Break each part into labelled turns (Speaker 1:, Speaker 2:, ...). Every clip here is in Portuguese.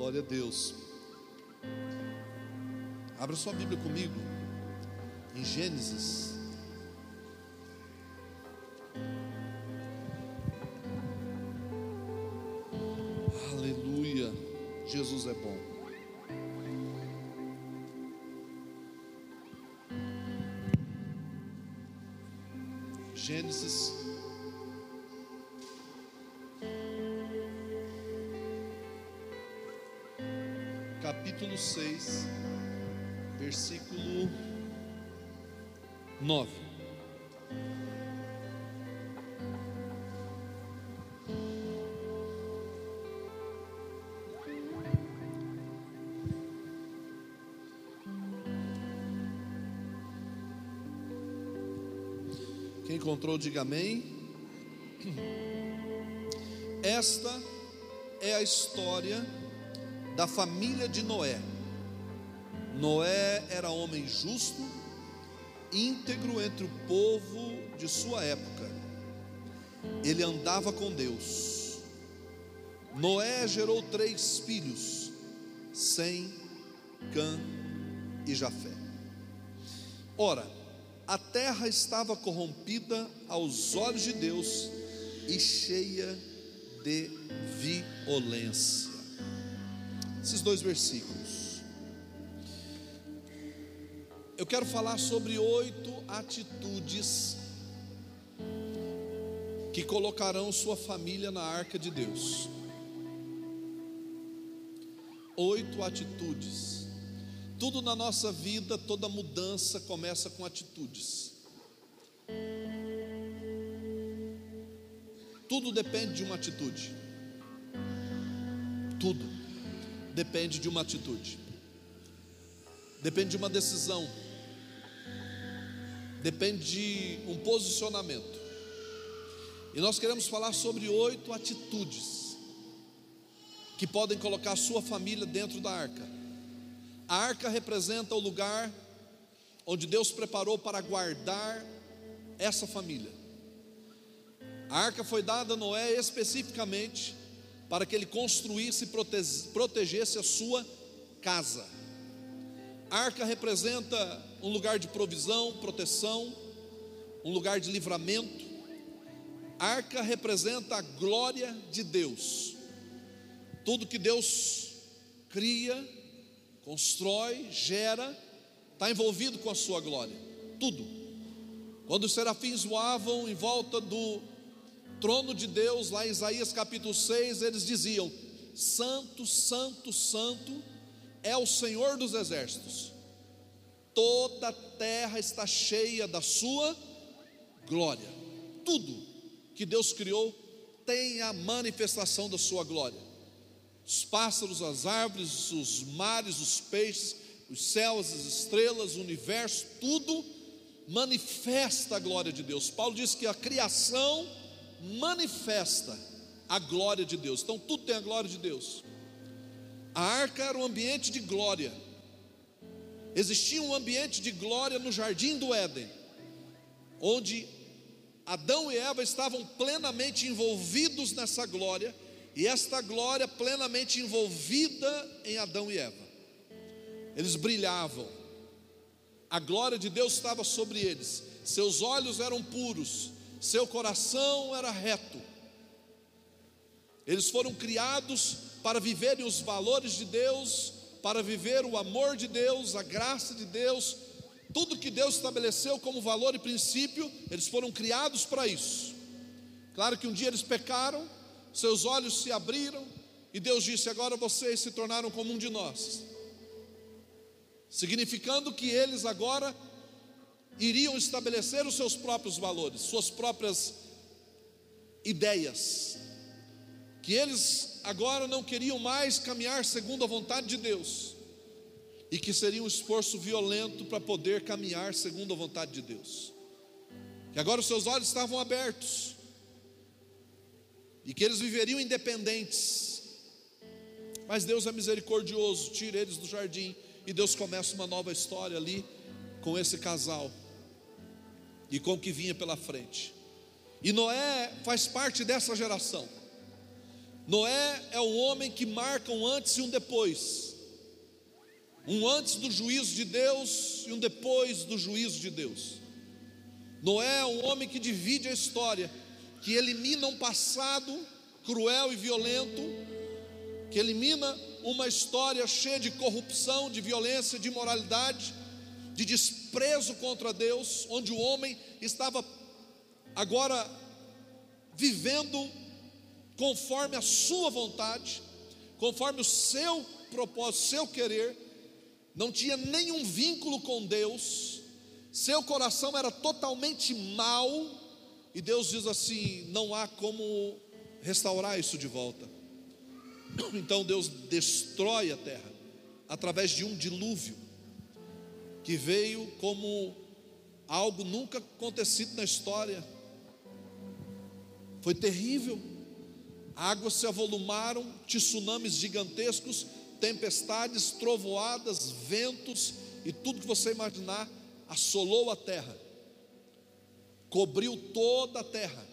Speaker 1: Glória a Deus. Abra sua Bíblia comigo em Gênesis. Aleluia. Jesus é bom. Gênesis capítulo 6, versículo 9. Quem encontrou, diga amém. Esta é a história da família de Noé. Noé era homem justo, íntegro entre o povo de sua época. Ele andava com Deus. Noé gerou três filhos: Sem, Cã e Jafé. Ora, a terra estava corrompida aos olhos de Deus e cheia de violência. Esses dois versículos. Eu quero falar sobre oito atitudes que colocarão sua família na arca de Deus. Oito atitudes. Tudo na nossa vida, toda mudança começa com atitudes. Tudo depende de uma atitude. Tudo depende de uma atitude. Depende de uma decisão. Depende de um posicionamento. E nós queremos falar sobre oito atitudes que podem colocar a sua família dentro da arca. A arca representa o lugar onde Deus preparou para guardar essa família. A arca foi dada a Noé especificamente para que ele construísse e protegesse a sua casa. Arca representa um lugar de provisão, proteção, um lugar de livramento. Arca representa a glória de Deus. Tudo que Deus cria, constrói, gera, está envolvido com a sua glória. Tudo. Quando os serafins voavam em volta do trono de Deus, lá em Isaías capítulo 6, eles diziam: Santo, Santo, Santo é o Senhor dos exércitos, toda a terra está cheia da Sua glória. Tudo que Deus criou tem a manifestação da Sua glória. Os pássaros, as árvores, os mares, os peixes, os céus, as estrelas, o universo, tudo manifesta a glória de Deus. Paulo diz que a criação manifesta a glória de Deus. Então tudo tem a glória de Deus. A arca era um ambiente de glória. Existia um ambiente de glória no jardim do Éden, onde Adão e Eva estavam plenamente envolvidos nessa glória, e esta glória plenamente envolvida em Adão e Eva. Eles brilhavam, a glória de Deus estava sobre eles, seus olhos eram puros, seu coração era reto. Eles foram criados para viverem os valores de Deus, para viver o amor de Deus, a graça de Deus, tudo que Deus estabeleceu como valor e princípio, eles foram criados para isso. Claro que um dia eles pecaram, seus olhos se abriram, e Deus disse: Agora vocês se tornaram como um de nós, significando que eles agora iriam estabelecer os seus próprios valores, suas próprias ideias, que eles agora não queriam mais caminhar segundo a vontade de Deus, e que seria um esforço violento para poder caminhar segundo a vontade de Deus, que agora os seus olhos estavam abertos, e que eles viveriam independentes, mas Deus é misericordioso, tira eles do jardim, e Deus começa uma nova história ali com esse casal e com o que vinha pela frente. E Noé faz parte dessa geração. Noé é um homem que marca um antes e um depois. Um antes do juízo de Deus e um depois do juízo de Deus. Noé é um homem que divide a história, que elimina um passado cruel e violento, que elimina uma história cheia de corrupção, de violência, de imoralidade, de desprezo contra Deus, onde o homem estava agora vivendo conforme a sua vontade, conforme o seu propósito, seu querer, não tinha nenhum vínculo com Deus, seu coração era totalmente mau, e Deus diz assim: não há como restaurar isso de volta. Então Deus destrói a terra através de um dilúvio que veio como algo nunca acontecido na história. Foi terrível. Águas se avolumaram, tsunamis gigantescos, tempestades, trovoadas, ventos e tudo que você imaginar assolou a terra, cobriu toda a terra.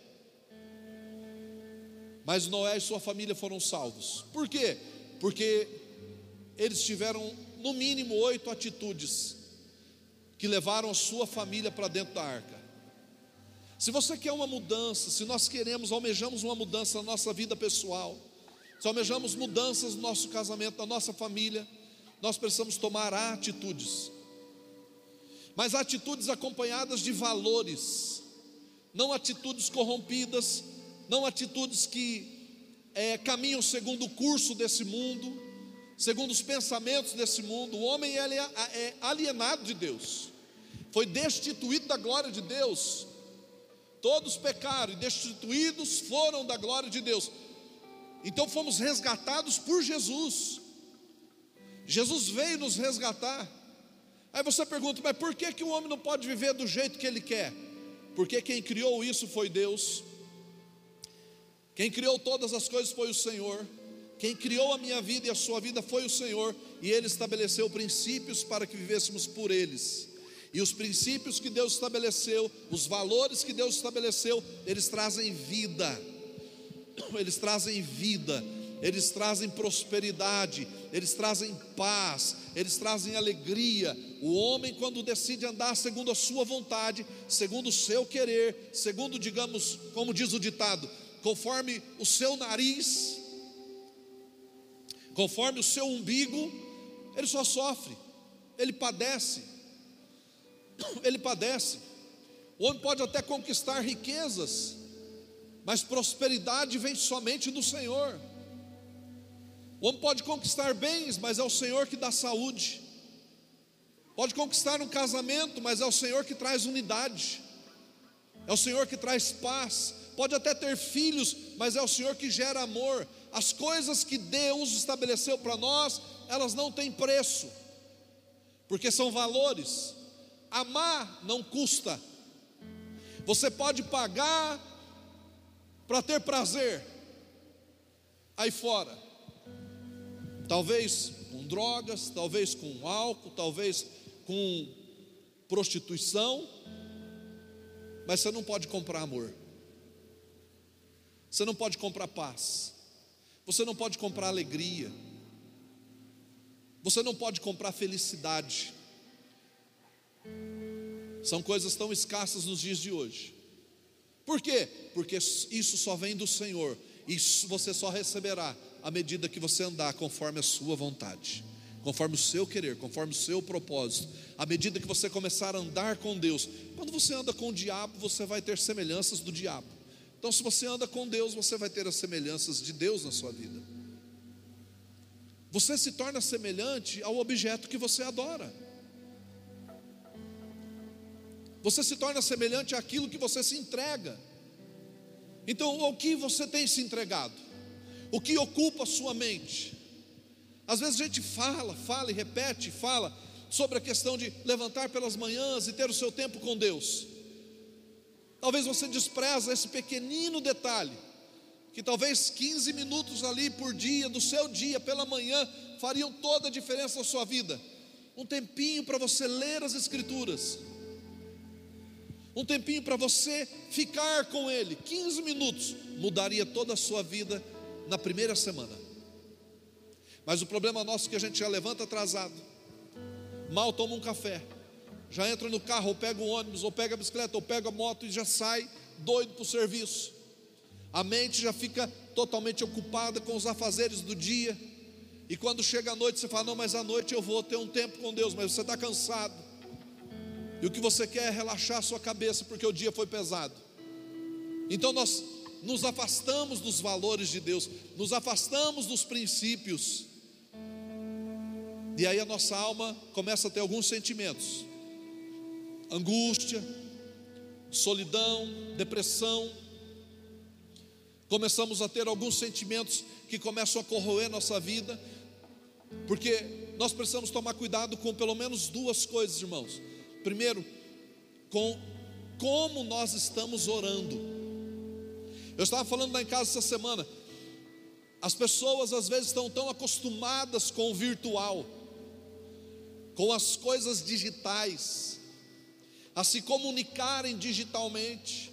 Speaker 1: Mas Noé e sua família foram salvos. Por quê? Porque eles tiveram no mínimo oito atitudes que levaram a sua família para dentro da arca. Se você quer uma mudança, se nós queremos, almejamos uma mudança na nossa vida pessoal, se almejamos mudanças no nosso casamento, na nossa família, nós precisamos tomar atitudes. Mas atitudes acompanhadas de valores, não atitudes corrompidas, não atitudes que é, caminham segundo o curso desse mundo, segundo os pensamentos desse mundo. O homem é, é alienado de Deus, foi destituído da glória de Deus. Todos pecaram e destituídos foram da glória de Deus. Então fomos resgatados por Jesus. Jesus veio nos resgatar. Aí você pergunta, mas por que, que o homem não pode viver do jeito que ele quer? Porque quem criou isso foi Deus. Quem criou todas as coisas foi o Senhor. Quem criou a minha vida e a sua vida foi o Senhor. E Ele estabeleceu princípios para que vivêssemos por eles. E os princípios que Deus estabeleceu, os valores que Deus estabeleceu, eles trazem vida. Eles trazem vida, eles trazem prosperidade, eles trazem paz, eles trazem alegria. O homem, quando decide andar segundo a sua vontade, segundo o seu querer, segundo, digamos, como diz o ditado, conforme o seu nariz, conforme o seu umbigo, ele só sofre, ele padece ele padece. O homem pode até conquistar riquezas, mas prosperidade vem somente do Senhor. O homem pode conquistar bens, mas é o Senhor que dá saúde. Pode conquistar um casamento, mas é o Senhor que traz unidade. É o Senhor que traz paz. Pode até ter filhos, mas é o Senhor que gera amor. As coisas que Deus estabeleceu para nós, elas não têm preço, porque são valores. Amar não custa. Você pode pagar para ter prazer aí fora. Talvez com drogas, talvez com álcool, talvez com prostituição, mas você não pode comprar amor. Você não pode comprar paz. Você não pode comprar alegria. Você não pode comprar felicidade. São coisas tão escassas nos dias de hoje. Por quê? Porque isso só vem do Senhor. E você só receberá à medida que você andar conforme a sua vontade, conforme o seu querer, conforme o seu propósito. À medida que você começar a andar com Deus. Quando você anda com o diabo, você vai ter semelhanças do diabo. Então, se você anda com Deus, você vai ter as semelhanças de Deus na sua vida. Você se torna semelhante ao objeto que você adora. Você se torna semelhante àquilo que você se entrega. Então, o que você tem se entregado? O que ocupa a sua mente? Às vezes a gente fala, fala e repete, fala sobre a questão de levantar pelas manhãs e ter o seu tempo com Deus. Talvez você despreza esse pequenino detalhe, que talvez 15 minutos ali por dia, do seu dia, pela manhã, fariam toda a diferença na sua vida. Um tempinho para você ler as Escrituras um tempinho para você ficar com Ele, 15 minutos, mudaria toda a sua vida na primeira semana. Mas o problema nosso é que a gente já levanta atrasado, mal toma um café, já entra no carro, ou pega o ônibus, ou pega a bicicleta, ou pega a moto e já sai doido para o serviço. A mente já fica totalmente ocupada com os afazeres do dia. E quando chega a noite, você fala: Não, mas à noite eu vou ter um tempo com Deus, mas você está cansado. E o que você quer é relaxar a sua cabeça, porque o dia foi pesado. Então nós nos afastamos dos valores de Deus, nos afastamos dos princípios. E aí a nossa alma começa a ter alguns sentimentos: angústia, solidão, depressão. Começamos a ter alguns sentimentos que começam a corroer nossa vida, porque nós precisamos tomar cuidado com pelo menos duas coisas, irmãos. Primeiro, com como nós estamos orando. Eu estava falando lá em casa essa semana. As pessoas às vezes estão tão acostumadas com o virtual, com as coisas digitais, a se comunicarem digitalmente,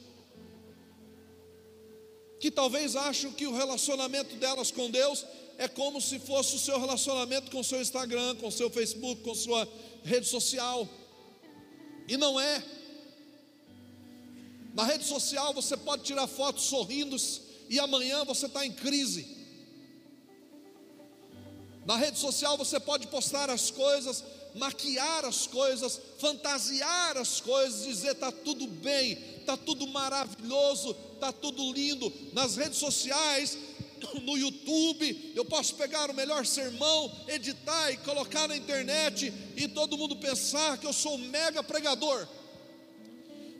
Speaker 1: que talvez acham que o relacionamento delas com Deus é como se fosse o seu relacionamento com o seu Instagram, com o seu Facebook, com sua rede social. E não é. Na rede social você pode tirar fotos sorrindo e amanhã você está em crise. Na rede social você pode postar as coisas, maquiar as coisas, fantasiar as coisas, dizer está tudo bem, está tudo maravilhoso, está tudo lindo. Nas redes sociais, no YouTube, eu posso pegar o melhor sermão, editar e colocar na internet e todo mundo pensar que eu sou um mega pregador.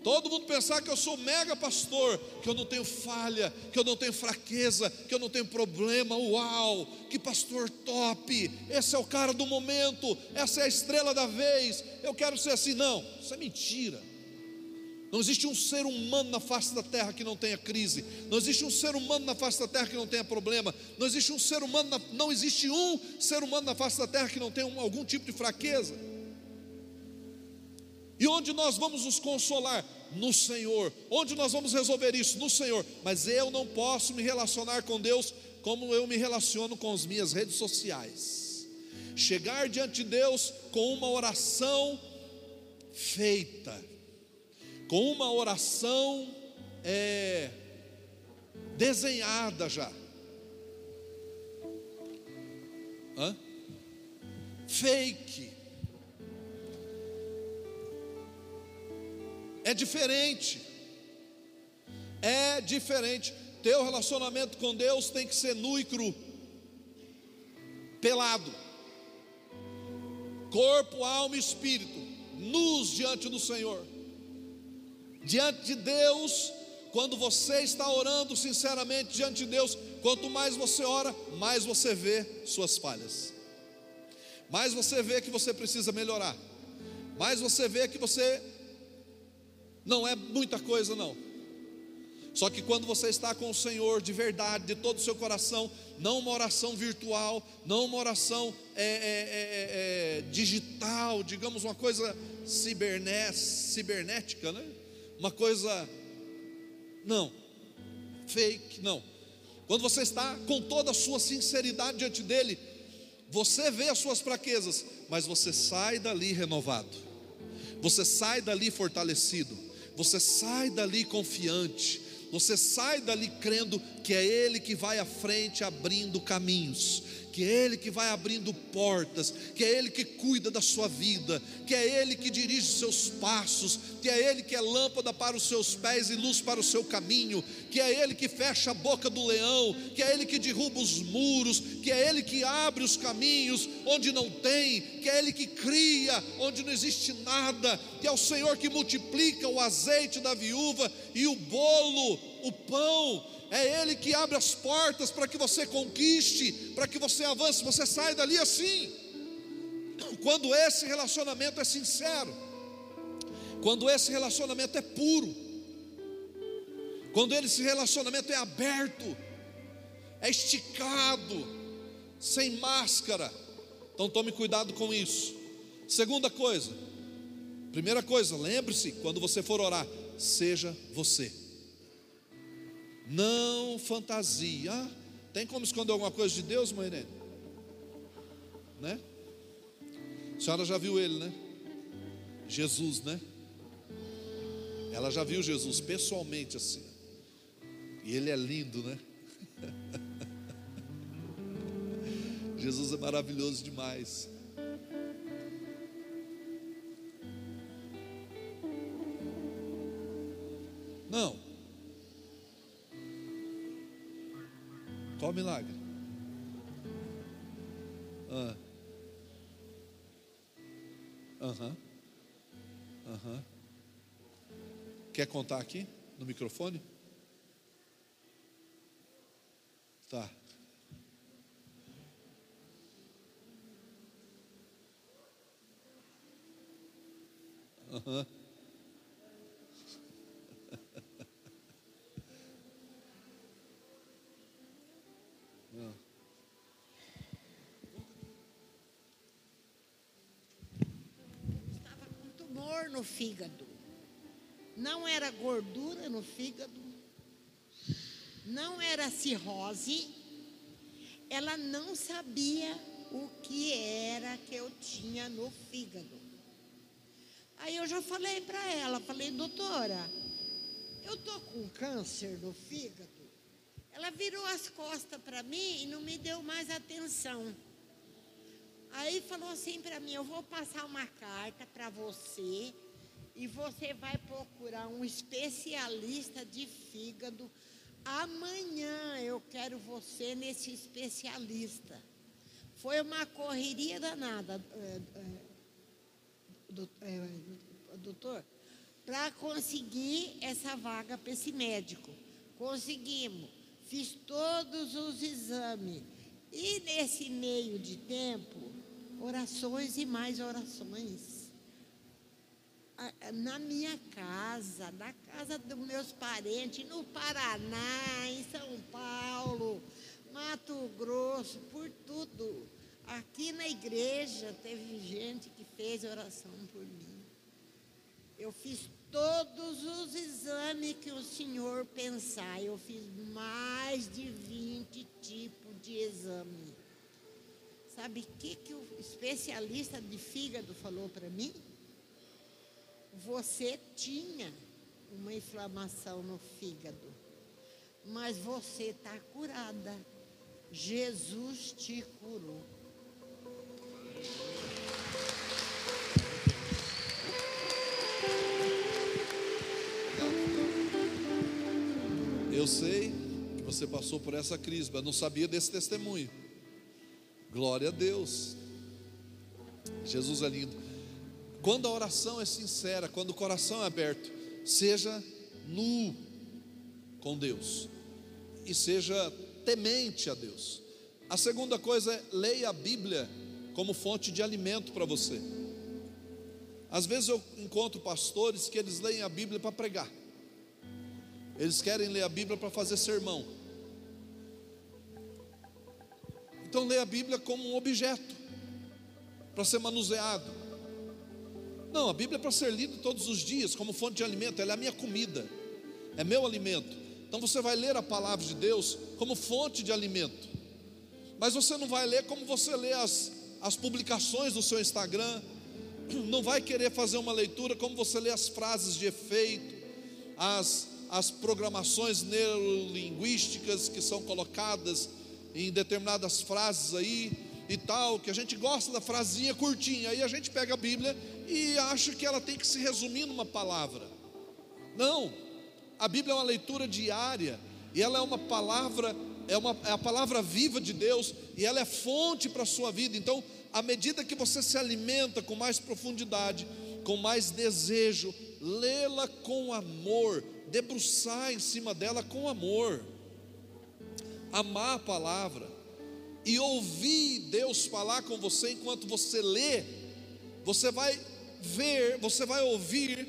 Speaker 1: Todo mundo pensar que eu sou mega pastor, que eu não tenho falha, que eu não tenho fraqueza, que eu não tenho problema. Uau, que pastor top! Esse é o cara do momento, essa é a estrela da vez. Eu quero ser assim. Não, isso é mentira. Não existe um ser humano na face da terra que não tenha crise. Não existe um ser humano na face da terra que não tenha problema. Não existe um ser humano, na, não existe um ser humano na face da terra que não tenha um, algum tipo de fraqueza. E onde nós vamos nos consolar? No Senhor. Onde nós vamos resolver isso? No Senhor. Mas eu não posso me relacionar com Deus como eu me relaciono com as minhas redes sociais. Chegar diante de Deus com uma oração feita, com uma oração é, desenhada já. Hã? Fake É diferente. É diferente. Teu relacionamento com Deus tem que ser nu e cru. Pelado. Corpo, alma e espírito. Nus diante do Senhor. Diante de Deus, quando você está orando sinceramente diante de Deus, quanto mais você ora, mais você vê suas falhas. Mais você vê que você precisa melhorar. Mais você vê que você não é muita coisa, não. Só que quando você está com o Senhor de verdade, de todo o seu coração, não uma oração virtual, não uma oração é, é, é, é digital, digamos uma coisa cibernética, né? Uma coisa, não, fake, não. Quando você está com toda a sua sinceridade diante dele, você vê as suas fraquezas, mas você sai dali renovado, você sai dali fortalecido você sai dali confiante, você sai dali crendo que é Ele que vai à frente abrindo caminhos, que é Ele que vai abrindo portas, que é Ele que cuida da sua vida, que é Ele que dirige os seus passos, que é Ele que é lâmpada para os seus pés e luz para o seu caminho, que é Ele que fecha a boca do leão, que é Ele que derruba os muros, que é Ele que abre os caminhos onde não tem, que é Ele que cria onde não existe nada, que é o Senhor que multiplica o azeite da viúva e o bolo, o pão, é Ele que abre as portas para que você conquiste, para que você avance, você sai dali assim. Quando esse relacionamento é sincero, quando esse relacionamento é puro, quando esse relacionamento é aberto, é esticado, sem máscara, então tome cuidado com isso. Segunda coisa, primeira coisa, lembre-se, quando você for orar, seja você. Não fantasia. Tem como esconder alguma coisa de Deus, mãe Irene? Né? A senhora já viu ele, né? Jesus, né? Ela já viu Jesus pessoalmente assim. E ele é lindo, né? Jesus é maravilhoso demais. Não. Qual milagre? Ah. Aham. Aham. Quer contar aqui no microfone? Tá. Uhum.
Speaker 2: No fígado. Não era gordura no fígado. Não era cirrose. Ela não sabia o que era que eu tinha no fígado. Aí eu já falei para ela, falei, doutora, eu tô com câncer no fígado. Ela virou as costas para mim e não me deu mais atenção. Aí falou assim para mim: eu vou passar uma carta para você e você vai procurar um especialista de fígado. Amanhã eu quero você nesse especialista. Foi uma correria danada, eh, eh, eh, doutor, para conseguir essa vaga para esse médico. Conseguimos. Fiz todos os exames. E nesse meio de tempo, orações e mais orações. Na minha casa, na casa dos meus parentes, no Paraná, em São Paulo, Mato Grosso, por tudo. Aqui na igreja teve gente que fez oração por mim. Eu fiz todos os exames que o senhor pensar. Eu fiz mais de 20 tipos de exame. Sabe o que, que o especialista de fígado falou para mim? Você tinha uma inflamação no fígado, mas você está curada. Jesus te curou.
Speaker 1: Eu sei que você passou por essa crise, mas não sabia desse testemunho. Glória a Deus. Jesus é lindo. Quando a oração é sincera, quando o coração é aberto, seja nu com Deus e seja temente a Deus. A segunda coisa é leia a Bíblia como fonte de alimento para você. Às vezes eu encontro pastores que eles leem a Bíblia para pregar. Eles querem ler a Bíblia para fazer sermão. Então lê a Bíblia como um objeto para ser manuseado. Não, a Bíblia é para ser lida todos os dias como fonte de alimento, ela é a minha comida, é meu alimento. Então você vai ler a palavra de Deus como fonte de alimento. Mas você não vai ler como você lê as, as publicações do seu Instagram, não vai querer fazer uma leitura como você lê as frases de efeito, as, as programações neurolinguísticas que são colocadas em determinadas frases aí e tal, que a gente gosta da frasinha curtinha, aí a gente pega a Bíblia e acha que ela tem que se resumir numa palavra. Não, a Bíblia é uma leitura diária e ela é uma palavra, é, uma, é a palavra viva de Deus e ela é fonte para a sua vida. Então, à medida que você se alimenta com mais profundidade, com mais desejo, lê-la com amor, debruçar em cima dela com amor, amar a palavra e ouvir Deus falar com você enquanto você lê, você vai ver, você vai ouvir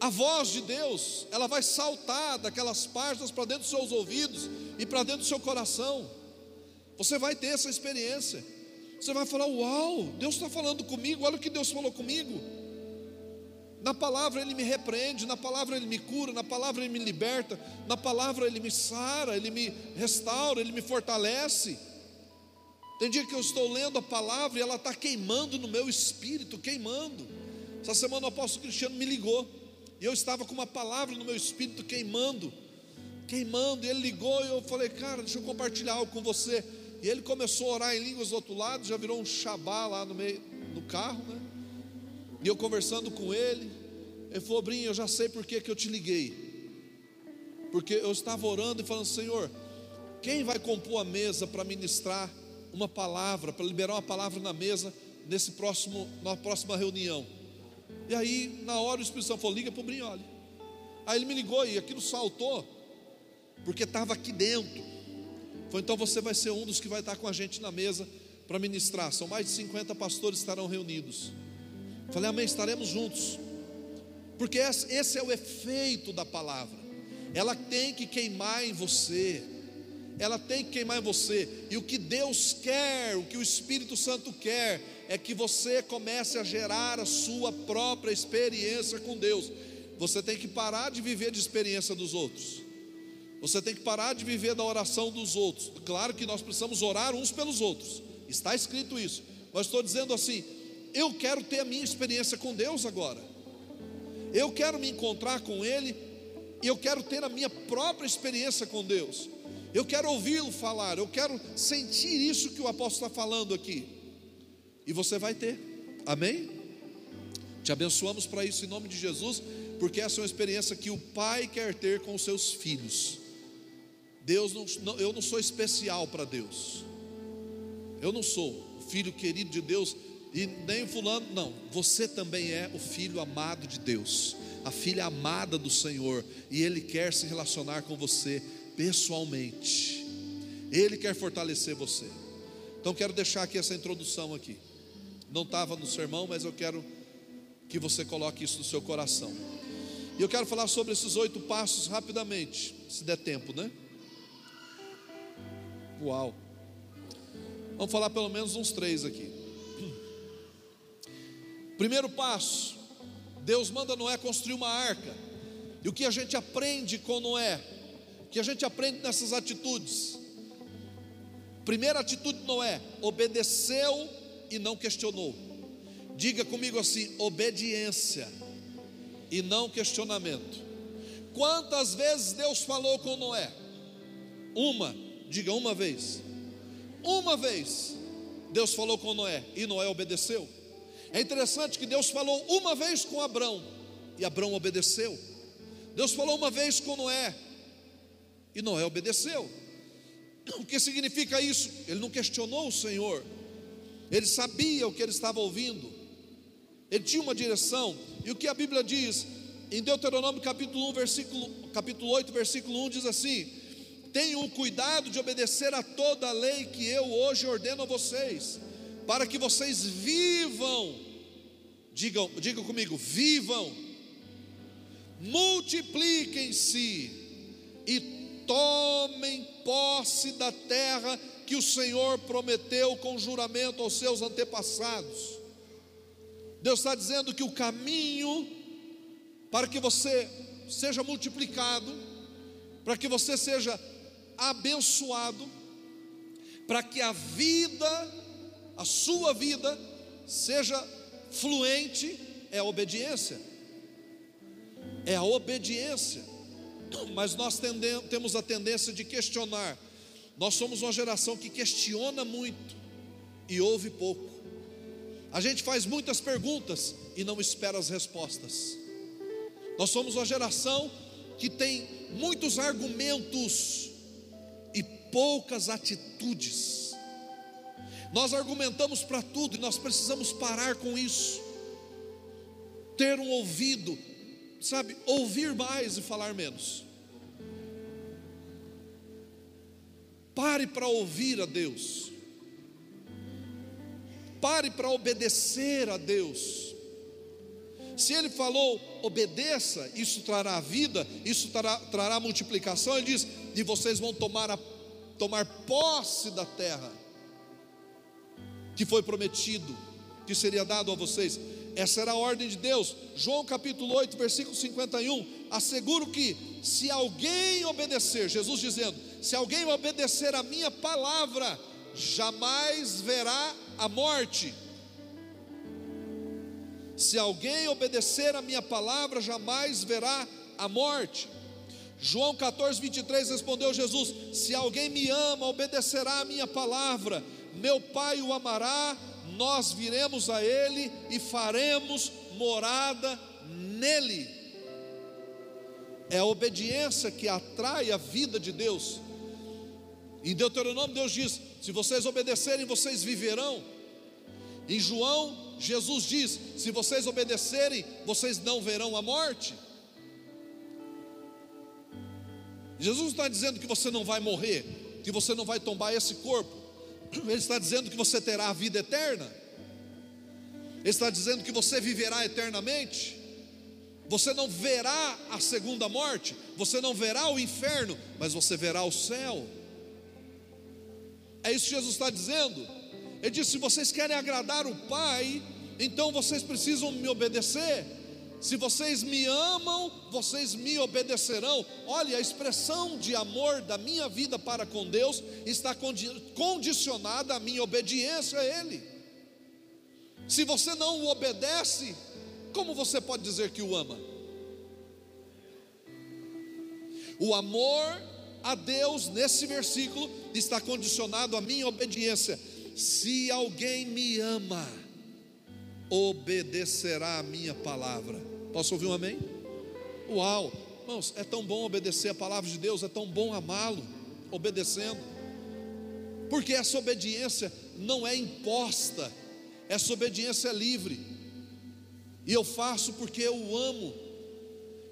Speaker 1: a voz de Deus, ela vai saltar daquelas páginas para dentro dos seus ouvidos e para dentro do seu coração. Você vai ter essa experiência. Você vai falar: Uau, Deus está falando comigo, olha o que Deus falou comigo. Na palavra ele me repreende, na palavra ele me cura, na palavra ele me liberta, na palavra ele me sara, ele me restaura, ele me fortalece. Tem dia que eu estou lendo a palavra e ela está queimando no meu espírito, queimando. Essa semana o apóstolo Cristiano me ligou e eu estava com uma palavra no meu espírito queimando, queimando. E ele ligou e eu falei, cara, deixa eu compartilhar algo com você. E ele começou a orar em línguas do outro lado, já virou um shabá lá no meio no carro, né? E eu conversando com ele, ele falou: Brinho, eu já sei por que, eu te liguei. Porque eu estava orando e falando: Senhor, quem vai compor a mesa para ministrar uma palavra, para liberar uma palavra na mesa nesse próximo, na próxima reunião? E aí, na hora, o Espírito Santo falou: Liga para o Brinholi. Aí ele me ligou e aquilo saltou, porque estava aqui dentro. Foi então você vai ser um dos que vai estar com a gente na mesa para ministrar. São mais de 50 pastores que estarão reunidos. Falei, amém, estaremos juntos. Porque esse é o efeito da palavra. Ela tem que queimar em você. Ela tem que queimar em você. E o que Deus quer, o que o Espírito Santo quer, é que você comece a gerar a sua própria experiência com Deus. Você tem que parar de viver de experiência dos outros. Você tem que parar de viver da oração dos outros. Claro que nós precisamos orar uns pelos outros. Está escrito isso. Mas estou dizendo assim: eu quero ter a minha experiência com Deus agora. Eu quero me encontrar com Ele e eu quero ter a minha própria experiência com Deus. Eu quero ouvi-lo falar, eu quero sentir isso que o apóstolo está falando aqui. E você vai ter, amém? Te abençoamos para isso em nome de Jesus, porque essa é uma experiência que o pai quer ter com os seus filhos. Deus não, eu não sou especial para Deus. Eu não sou o filho querido de Deus e nem fulano, não. Você também é o filho amado de Deus, a filha amada do Senhor, e Ele quer se relacionar com você pessoalmente. Ele quer fortalecer você. Então quero deixar aqui essa introdução aqui. Não estava no sermão, mas eu quero que você coloque isso no seu coração. E eu quero falar sobre esses oito passos rapidamente, se der tempo, né? Uau! Vamos falar pelo menos uns três aqui. Primeiro passo: Deus manda Noé construir uma arca. E o que a gente aprende com Noé? O que a gente aprende nessas atitudes? Primeira atitude de Noé: obedeceu e não questionou. Diga comigo assim: obediência e não questionamento. Quantas vezes Deus falou com Noé? Uma, diga uma vez. Uma vez Deus falou com Noé e Noé obedeceu. É interessante que Deus falou uma vez com Abrão e Abrão obedeceu. Deus falou uma vez com Noé e Noé obedeceu. O que significa isso? Ele não questionou o Senhor, ele sabia o que ele estava ouvindo, ele tinha uma direção, e o que a Bíblia diz em Deuteronômio capítulo 1, versículo, capítulo 8, versículo 1 diz assim: Tenham cuidado de obedecer a toda a lei que eu hoje ordeno a vocês para que vocês vivam, digam, digam comigo, vivam, multipliquem-se e tomem posse da terra que o Senhor prometeu com juramento aos seus antepassados. Deus está dizendo que o caminho para que você seja multiplicado, para que você seja abençoado, para que a vida a sua vida seja fluente, é a obediência. É a obediência. Mas nós temos a tendência de questionar. Nós somos uma geração que questiona muito e ouve pouco. A gente faz muitas perguntas e não espera as respostas. Nós somos uma geração que tem muitos argumentos e poucas atitudes. Nós argumentamos para tudo e nós precisamos parar com isso. Ter um ouvido, sabe, ouvir mais e falar menos. Pare para ouvir a Deus. Pare para obedecer a Deus. Se Ele falou, obedeça, isso trará vida, isso trará, trará multiplicação. Ele diz: e vocês vão tomar, a, tomar posse da terra que foi prometido. que seria dado a vocês. Essa era a ordem de Deus. João capítulo 8, versículo 51. Asseguro que se alguém obedecer, Jesus dizendo: se alguém obedecer a minha palavra, jamais verá a morte. Se alguém obedecer a minha palavra, jamais verá a morte. João 14, 23 respondeu Jesus: Se alguém me ama, obedecerá a minha palavra, meu Pai o amará, nós viremos a Ele e faremos morada nele. É a obediência que atrai a vida de Deus. Em Deuteronômio, Deus diz: Se vocês obedecerem, vocês viverão. Em João, Jesus diz: Se vocês obedecerem, vocês não verão a morte. Jesus não está dizendo que você não vai morrer, que você não vai tombar esse corpo. Ele está dizendo que você terá a vida eterna. Ele está dizendo que você viverá eternamente. Você não verá a segunda morte, você não verá o inferno, mas você verá o céu. É isso que Jesus está dizendo. Ele disse: se vocês querem agradar o Pai, então vocês precisam me obedecer. Se vocês me amam, vocês me obedecerão. Olha, a expressão de amor da minha vida para com Deus está condicionada à minha obediência a Ele. Se você não o obedece, como você pode dizer que o ama? O amor a Deus nesse versículo está condicionado à minha obediência. Se alguém me ama, obedecerá a minha palavra. Posso ouvir um amém? Uau, irmãos, é tão bom obedecer a palavra de Deus, é tão bom amá-lo, obedecendo, porque essa obediência não é imposta, essa obediência é livre, e eu faço porque eu o amo,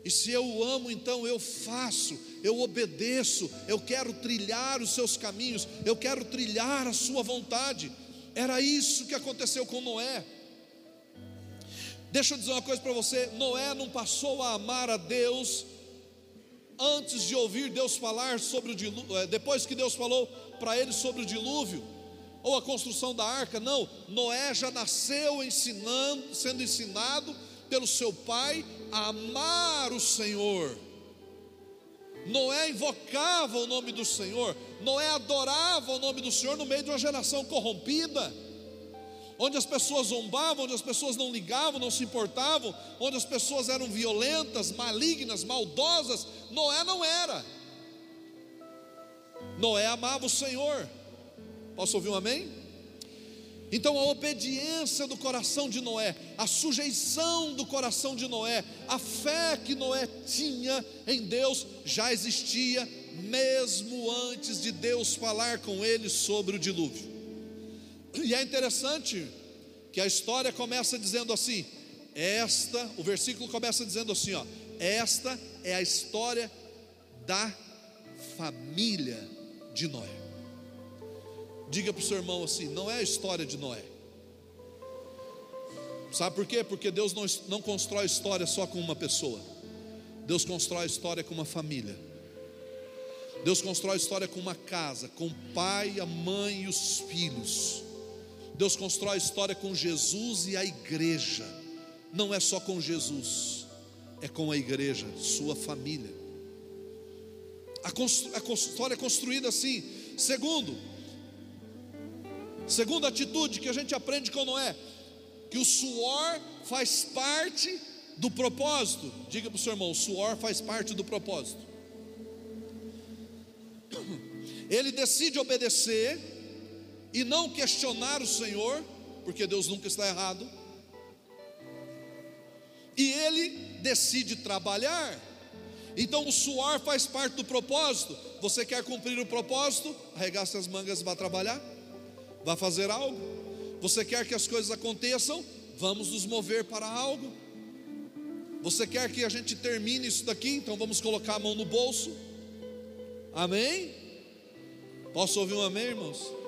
Speaker 1: e se eu o amo, então eu faço, eu obedeço, eu quero trilhar os seus caminhos, eu quero trilhar a sua vontade. Era isso que aconteceu com Noé. Deixa eu dizer uma coisa para você: Noé não passou a amar a Deus antes de ouvir Deus falar sobre o dilúvio, eh, depois que Deus falou para ele sobre o dilúvio, ou a construção da arca, não, Noé já nasceu ensinando, sendo ensinado pelo seu pai a amar o Senhor. Noé invocava o nome do Senhor, Noé adorava o nome do Senhor no meio de uma geração corrompida onde as pessoas zombavam, onde as pessoas não ligavam, não se importavam, onde as pessoas eram violentas, malignas, maldosas. Noé não era. Noé amava o Senhor. Posso ouvir um amém? Então a obediência do coração de Noé, a sujeição do coração de Noé, a fé que Noé tinha em Deus já existia mesmo antes de Deus falar com ele sobre o dilúvio. E é interessante que a história começa dizendo assim: esta, o versículo começa dizendo assim, ó, esta é a história da família de Noé. Diga para o seu irmão assim: não é a história de Noé. Sabe por quê? Porque Deus não, não constrói história só com uma pessoa, Deus constrói história com uma família. Deus constrói história com uma casa, com o pai, a mãe e os filhos. Deus constrói a história com Jesus e a igreja. Não é só com Jesus, é com a igreja, sua família. A, a história é construída assim. Segundo, segunda atitude que a gente aprende com Noé, que o suor faz parte do propósito. Diga para o seu irmão: o suor faz parte do propósito. Ele decide obedecer e não questionar o Senhor, porque Deus nunca está errado, e ele decide trabalhar. Então o suor faz parte do propósito. Você quer cumprir o propósito? Arregace as mangas e vá trabalhar. Vá fazer algo. Você quer que as coisas aconteçam? Vamos nos mover para algo. Você quer que a gente termine isso daqui? Então vamos colocar a mão no bolso. Amém? Posso ouvir um amém, irmãos?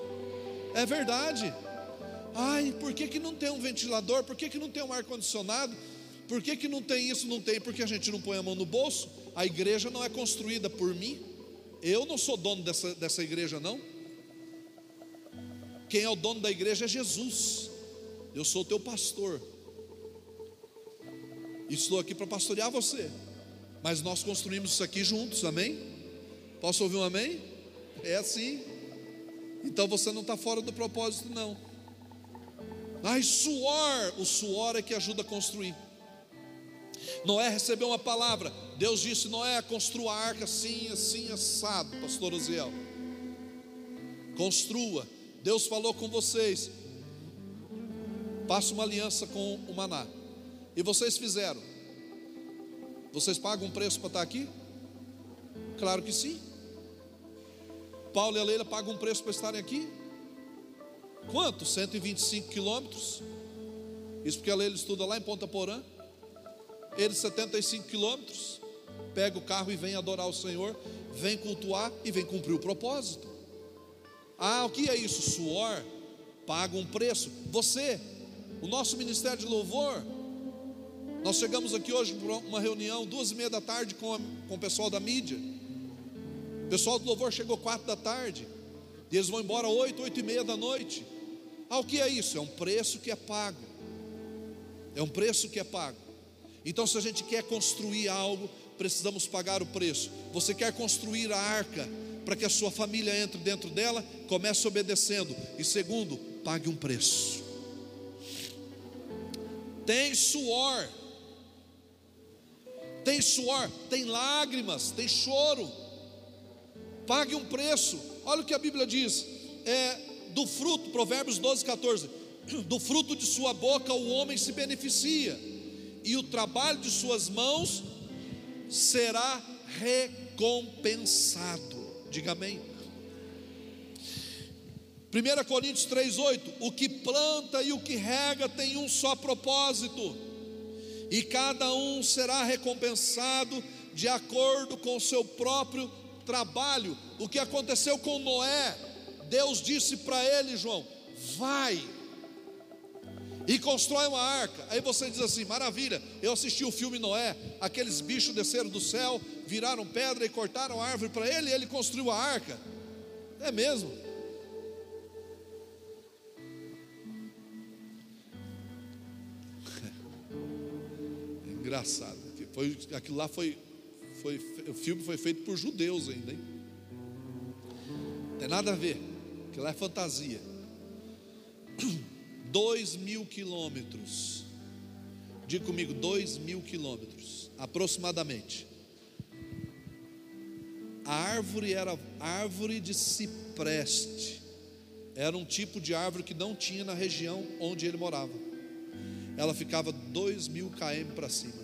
Speaker 1: É verdade. Ai, por que, que não tem um ventilador? Por que, que não tem um ar-condicionado? Por que, que não tem isso? Não tem, porque a gente não põe a mão no bolso. A igreja não é construída por mim. Eu não sou dono dessa, dessa igreja, não. Quem é o dono da igreja é Jesus. Eu sou teu pastor. Estou aqui para pastorear você. Mas nós construímos isso aqui juntos, amém? Posso ouvir um amém? É assim. Então você não está fora do propósito, não. Ai, suor, o suor é que ajuda a construir. Noé recebeu uma palavra. Deus disse: Noé, construa a arca assim, assim, assado, pastor Oziel. Construa. Deus falou com vocês. Faça uma aliança com o maná. E vocês fizeram. Vocês pagam um preço para estar aqui? Claro que sim. Paulo e a Leila pagam um preço para estarem aqui? Quanto? 125 quilômetros. Isso porque a Leila estuda lá em Ponta Porã. Ele 75 quilômetros. Pega o carro e vem adorar o Senhor. Vem cultuar e vem cumprir o propósito. Ah, o que é isso? Suor. Paga um preço. Você, o nosso ministério de louvor. Nós chegamos aqui hoje para uma reunião, duas e meia da tarde, com, a, com o pessoal da mídia. O pessoal do louvor chegou quatro da tarde. E eles vão embora oito, oito e meia da noite. Ah, o que é isso? É um preço que é pago. É um preço que é pago. Então, se a gente quer construir algo, precisamos pagar o preço. Você quer construir a arca para que a sua família entre dentro dela, comece obedecendo. E segundo, pague um preço. Tem suor. Tem suor, tem lágrimas, tem choro. Pague um preço. Olha o que a Bíblia diz. É, do fruto, Provérbios 12, 14. Do fruto de sua boca o homem se beneficia, e o trabalho de suas mãos será recompensado. Diga amém. 1 Coríntios 3,8: O que planta e o que rega tem um só propósito, e cada um será recompensado de acordo com o seu próprio trabalho. O que aconteceu com Noé? Deus disse para ele, João: vai e constrói uma arca. Aí você diz assim: maravilha, eu assisti o filme Noé, aqueles bichos desceram do céu, viraram pedra e cortaram a árvore para ele, e ele construiu a arca. É mesmo? É engraçado. Foi, aquilo lá foi, foi, o filme foi feito por judeus ainda, hein? Tem nada a ver. Aquilo lá é fantasia. Dois mil quilômetros. Diga comigo, dois mil quilômetros, aproximadamente. A árvore era árvore de cipreste. Era um tipo de árvore que não tinha na região onde ele morava. Ela ficava dois mil km para cima.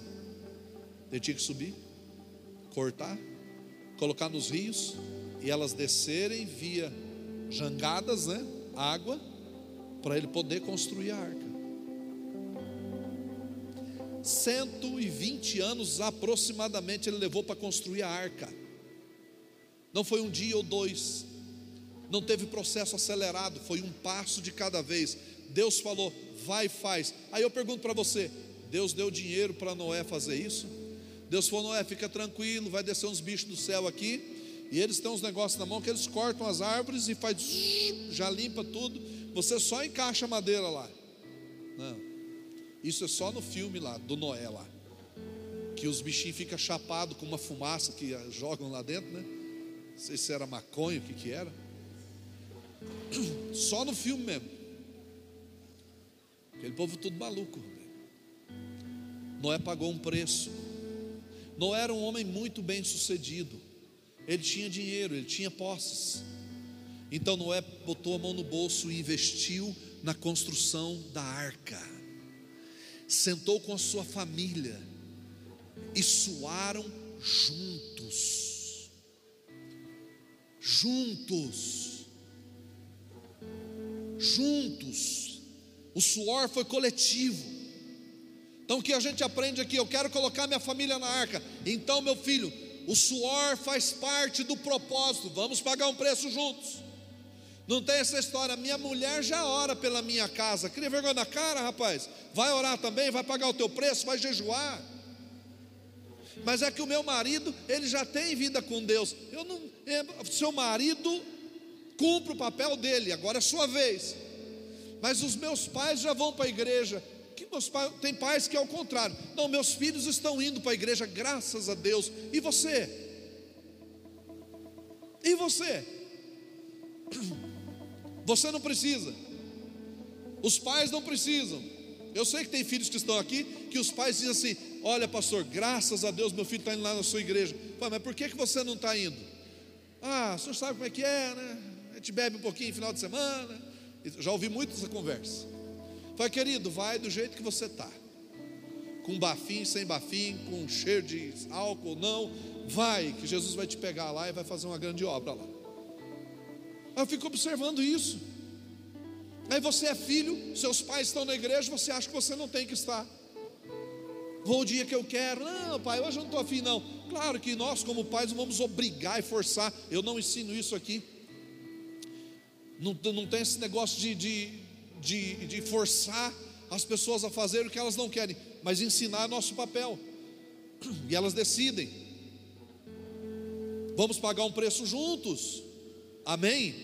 Speaker 1: Ele tinha que subir, cortar, colocar nos rios e elas descerem via jangadas, né? Água para ele poder construir a arca. 120 anos aproximadamente ele levou para construir a arca. Não foi um dia ou dois. Não teve processo acelerado, foi um passo de cada vez. Deus falou, vai faz. Aí eu pergunto para você: Deus deu dinheiro para Noé fazer isso? Deus falou: Noé, fica tranquilo, vai descer uns bichos do céu aqui. E eles têm uns negócios na mão que eles cortam as árvores e faz, já limpa tudo você só encaixa a madeira lá. Não. Isso é só no filme lá, do Noé lá. Que os bichinhos ficam chapados com uma fumaça que jogam lá dentro, né? Não sei se era maconha, o que que era. Só no filme mesmo. Aquele povo tudo maluco. Noé pagou um preço. Noé era um homem muito bem sucedido. Ele tinha dinheiro, ele tinha posses. Então Noé botou a mão no bolso e investiu na construção da arca. Sentou com a sua família e suaram juntos. Juntos. Juntos. O suor foi coletivo. Então o que a gente aprende aqui? Eu quero colocar minha família na arca. Então, meu filho, o suor faz parte do propósito. Vamos pagar um preço juntos. Não tem essa história, minha mulher já ora pela minha casa. Cria vergonha na cara, rapaz. Vai orar também, vai pagar o teu preço, vai jejuar. Mas é que o meu marido, ele já tem vida com Deus. Eu não, é, seu marido cumpre o papel dele, agora é sua vez. mas os meus pais já vão para a igreja. Que meus pais, tem pais que é o contrário. Não, meus filhos estão indo para a igreja, graças a Deus. E você? E você? Você não precisa. Os pais não precisam. Eu sei que tem filhos que estão aqui que os pais dizem assim: Olha, pastor, graças a Deus meu filho está indo lá na sua igreja. mas por que, que você não está indo? Ah, o senhor sabe como é que é, né? A gente bebe um pouquinho no final de semana. Já ouvi muito essa conversa. Fala, querido, vai do jeito que você está. Com bafim, sem bafim, com cheiro de álcool, não. Vai, que Jesus vai te pegar lá e vai fazer uma grande obra lá. Eu fico observando isso. Aí você é filho, seus pais estão na igreja, você acha que você não tem que estar. Vou o dia que eu quero. Não, pai, hoje eu não estou afim, não. Claro que nós, como pais, não vamos obrigar e forçar. Eu não ensino isso aqui. Não, não tem esse negócio de, de, de, de forçar as pessoas a fazer o que elas não querem, mas ensinar nosso papel. E elas decidem. Vamos pagar um preço juntos. Amém?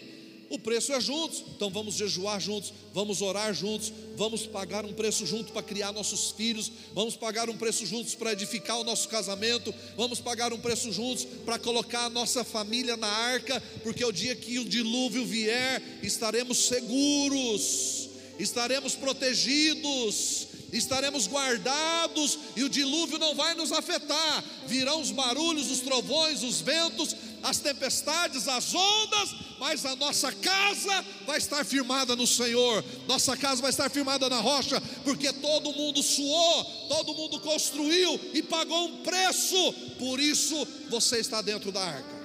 Speaker 1: O preço é juntos, então vamos jejuar juntos, vamos orar juntos, vamos pagar um preço junto para criar nossos filhos, vamos pagar um preço juntos para edificar o nosso casamento, vamos pagar um preço juntos para colocar a nossa família na arca, porque o dia que o dilúvio vier, estaremos seguros, estaremos protegidos, estaremos guardados e o dilúvio não vai nos afetar. Virão os barulhos, os trovões, os ventos, as tempestades, as ondas, mas a nossa casa vai estar firmada no Senhor, nossa casa vai estar firmada na rocha, porque todo mundo suou, todo mundo construiu e pagou um preço, por isso você está dentro da arca.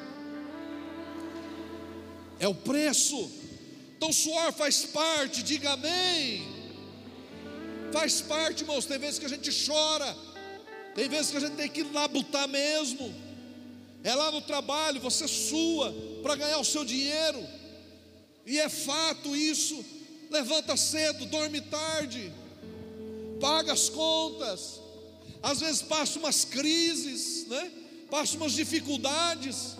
Speaker 1: É o preço. Então, suor faz parte, diga amém. Faz parte, irmãos. Tem vezes que a gente chora, tem vezes que a gente tem que labutar mesmo. É lá no trabalho, você sua para ganhar o seu dinheiro. E é fato isso. Levanta cedo, dorme tarde, paga as contas. Às vezes passa umas crises, né? Passa umas dificuldades.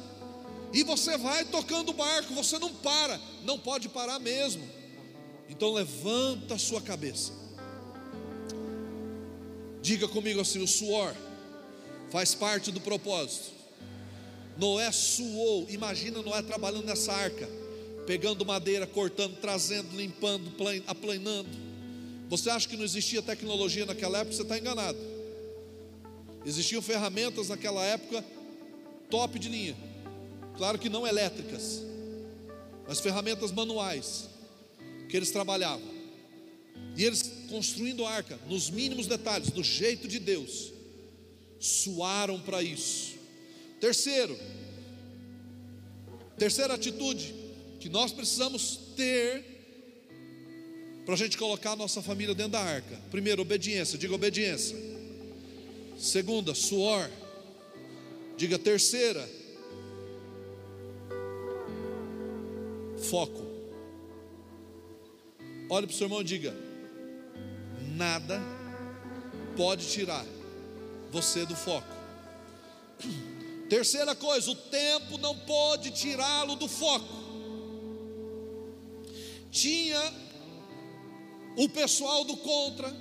Speaker 1: E você vai tocando o barco, você não para, não pode parar mesmo. Então levanta a sua cabeça. Diga comigo assim: o suor faz parte do propósito. Noé suou, imagina Noé trabalhando nessa arca, pegando madeira, cortando, trazendo, limpando, aplanando. Você acha que não existia tecnologia naquela época? Você está enganado. Existiam ferramentas naquela época top de linha, claro que não elétricas, mas ferramentas manuais que eles trabalhavam. E eles construindo a arca nos mínimos detalhes, do jeito de Deus, suaram para isso. Terceiro, terceira atitude que nós precisamos ter para a gente colocar a nossa família dentro da arca. Primeiro, obediência, diga obediência. Segunda, suor. Diga terceira, foco. Olhe para o seu irmão e diga: nada pode tirar você do foco. Terceira coisa, o tempo não pode tirá-lo do foco. Tinha o pessoal do contra,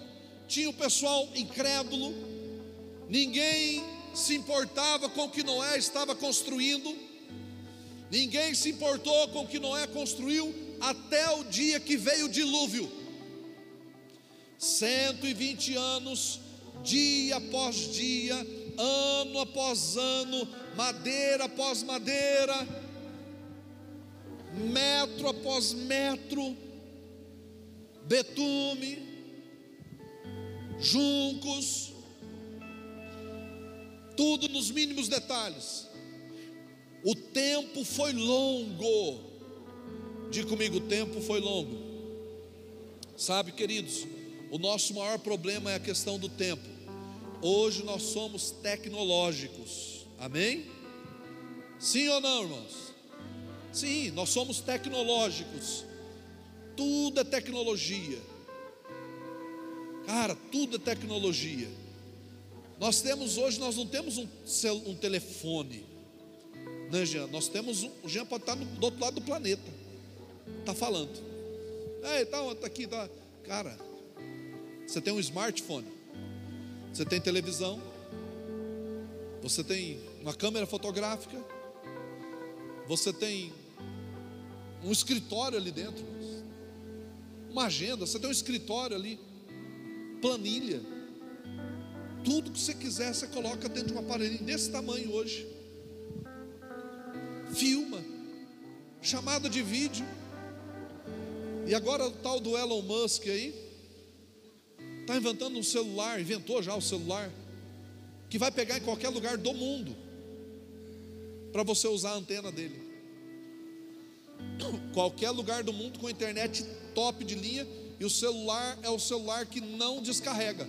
Speaker 1: tinha o pessoal incrédulo, ninguém se importava com o que Noé estava construindo, ninguém se importou com o que Noé construiu até o dia que veio o dilúvio. 120 anos, dia após dia, ano após ano, madeira após madeira, metro após metro, betume, juncos, tudo nos mínimos detalhes. O tempo foi longo. Diga comigo, o tempo foi longo. Sabe, queridos, o nosso maior problema é a questão do tempo. Hoje nós somos tecnológicos, amém? Sim ou não, irmãos? Sim, nós somos tecnológicos, tudo é tecnologia, cara, tudo é tecnologia. Nós temos hoje, nós não temos um, um telefone, né, Jean? Nós temos um, o Jean pode estar no, do outro lado do planeta, está falando. Ei, tá, tá aqui, tá. Cara, você tem um smartphone, você tem televisão, você tem uma câmera fotográfica, você tem um escritório ali dentro, uma agenda, você tem um escritório ali, planilha, tudo que você quiser, você coloca dentro de um aparelho desse tamanho hoje. Filma, chamada de vídeo. E agora o tal do Elon Musk aí está inventando um celular, inventou já o celular, que vai pegar em qualquer lugar do mundo para você usar a antena dele. Qualquer lugar do mundo com internet top de linha e o celular é o celular que não descarrega.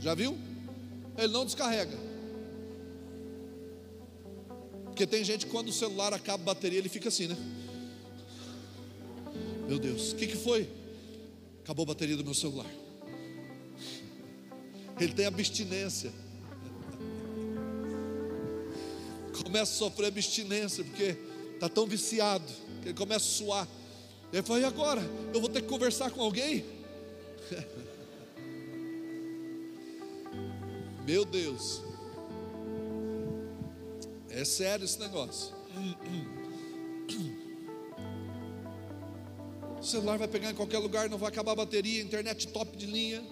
Speaker 1: Já viu? Ele não descarrega. Porque tem gente quando o celular acaba a bateria, ele fica assim, né? Meu Deus, o que, que foi? Acabou a bateria do meu celular. Ele tem abstinência. Começa a sofrer abstinência, porque está tão viciado, que ele começa a suar. Ele fala, e agora? Eu vou ter que conversar com alguém? Meu Deus. É sério esse negócio. O celular vai pegar em qualquer lugar, não vai acabar a bateria, internet top de linha,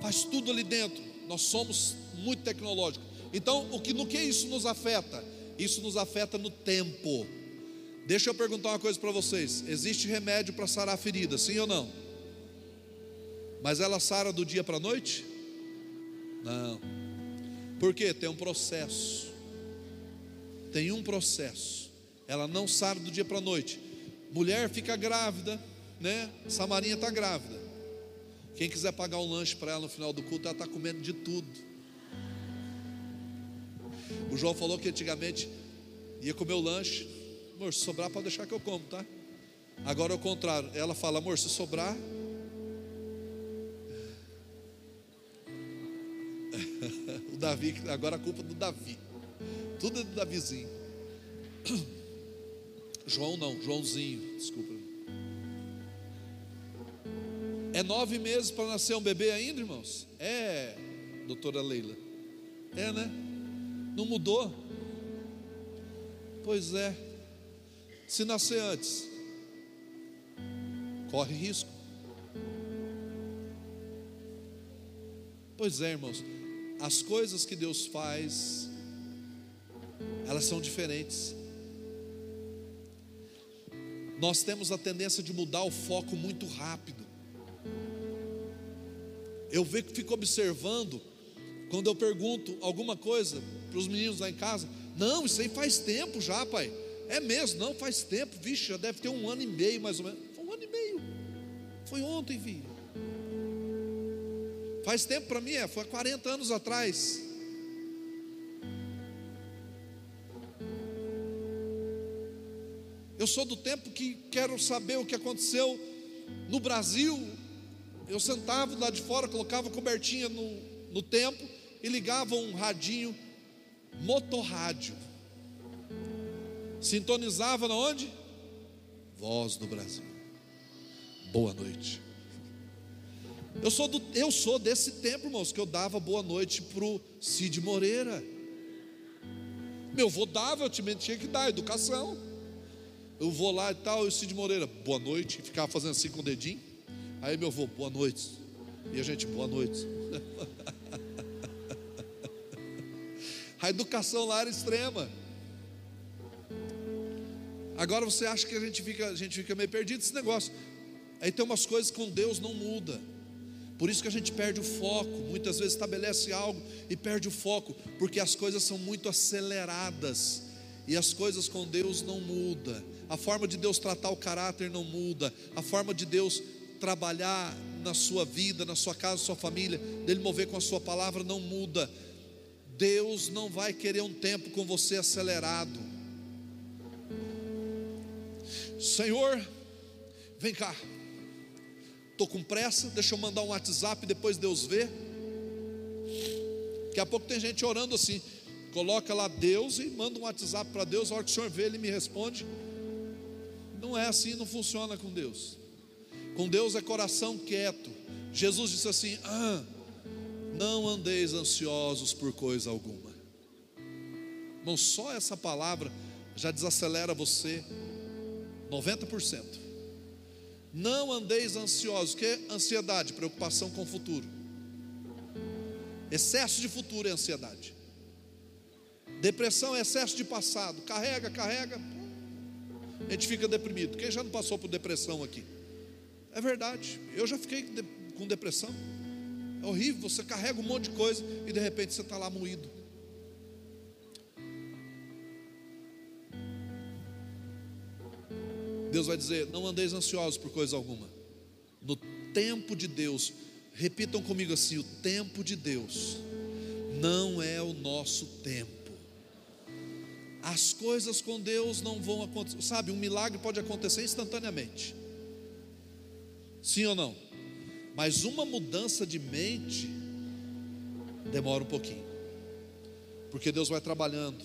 Speaker 1: faz tudo ali dentro. Nós somos muito tecnológicos. Então, o que no que isso nos afeta? Isso nos afeta no tempo. Deixa eu perguntar uma coisa para vocês: existe remédio para sarar a ferida, sim ou não? Mas ela sara do dia para a noite? Não. Por quê? Tem um processo tem um processo. Ela não sai do dia para a noite. Mulher fica grávida, né? Samarinha está grávida. Quem quiser pagar um lanche para ela no final do culto, ela está comendo de tudo. O João falou que antigamente ia comer o lanche. Amor, se sobrar, pode deixar que eu como, tá? Agora é o contrário. Ela fala, amor, se sobrar. o Davi, agora a culpa é do Davi. Tudo é do Davizinho. João não, Joãozinho, desculpa. É nove meses para nascer um bebê ainda, irmãos? É, doutora Leila. É, né? Não mudou? Pois é. Se nascer antes, corre risco. Pois é, irmãos. As coisas que Deus faz elas são diferentes. Nós temos a tendência de mudar o foco muito rápido. Eu fico observando, quando eu pergunto alguma coisa para os meninos lá em casa, não, isso aí faz tempo já, pai. É mesmo, não faz tempo, vixe, já deve ter um ano e meio mais ou menos. Foi um ano e meio. Foi ontem, vi. Faz tempo para mim, é, foi 40 anos atrás. Eu sou do tempo que quero saber o que aconteceu no Brasil. Eu sentava lá de fora, colocava cobertinha no, no tempo e ligava um radinho, motorrádio. Sintonizava na onde? Voz do Brasil. Boa noite. Eu sou, do, eu sou desse tempo, irmãos, que eu dava boa noite para o Cid Moreira. Meu avô dava, eu tinha que dar educação eu vou lá e tal, e o Cid Moreira, boa noite, ficava fazendo assim com o dedinho. Aí meu avô, boa noite. E a gente, boa noite. a educação lá era extrema. Agora você acha que a gente fica, a gente fica meio perdido nesse negócio. Aí tem umas coisas com Deus não muda. Por isso que a gente perde o foco. Muitas vezes estabelece algo e perde o foco, porque as coisas são muito aceleradas e as coisas com Deus não mudam a forma de Deus tratar o caráter não muda, a forma de Deus trabalhar na sua vida, na sua casa, na sua família, dele mover com a sua palavra não muda. Deus não vai querer um tempo com você acelerado. Senhor, vem cá. Estou com pressa, deixa eu mandar um WhatsApp, depois Deus vê. Daqui a pouco tem gente orando assim. Coloca lá Deus e manda um WhatsApp para Deus, a hora que o Senhor vê, Ele me responde. Não é assim, não funciona com Deus. Com Deus é coração quieto. Jesus disse assim: ah, não andeis ansiosos por coisa alguma. Não só essa palavra já desacelera você 90%. Não andeis ansiosos, que é ansiedade, preocupação com o futuro. Excesso de futuro é ansiedade. Depressão é excesso de passado. Carrega, carrega. A gente fica deprimido. Quem já não passou por depressão aqui? É verdade. Eu já fiquei com depressão. É horrível. Você carrega um monte de coisa e de repente você está lá moído. Deus vai dizer: Não andeis ansiosos por coisa alguma. No tempo de Deus, repitam comigo assim: o tempo de Deus não é o nosso tempo. As coisas com Deus não vão acontecer, sabe? Um milagre pode acontecer instantaneamente, sim ou não? Mas uma mudança de mente demora um pouquinho, porque Deus vai trabalhando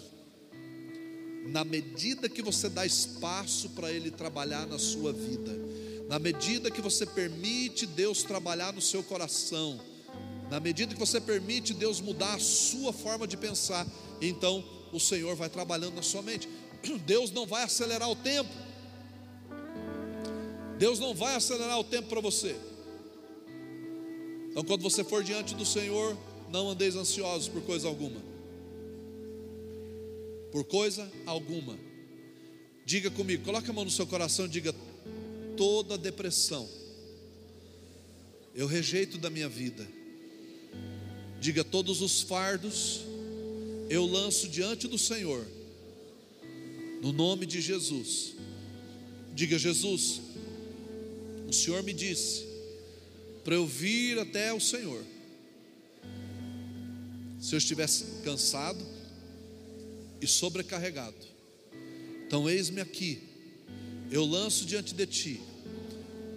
Speaker 1: na medida que você dá espaço para Ele trabalhar na sua vida, na medida que você permite Deus trabalhar no seu coração, na medida que você permite Deus mudar a sua forma de pensar, então o Senhor vai trabalhando na sua mente. Deus não vai acelerar o tempo. Deus não vai acelerar o tempo para você. Então, quando você for diante do Senhor, não andeis ansiosos por coisa alguma por coisa alguma. Diga comigo, coloque a mão no seu coração e diga: toda depressão eu rejeito da minha vida. Diga: todos os fardos eu lanço diante do Senhor, no nome de Jesus. Diga: Jesus, o Senhor me disse para eu vir até o Senhor. Se eu estivesse cansado, e sobrecarregado. Então, eis-me aqui, eu lanço diante de ti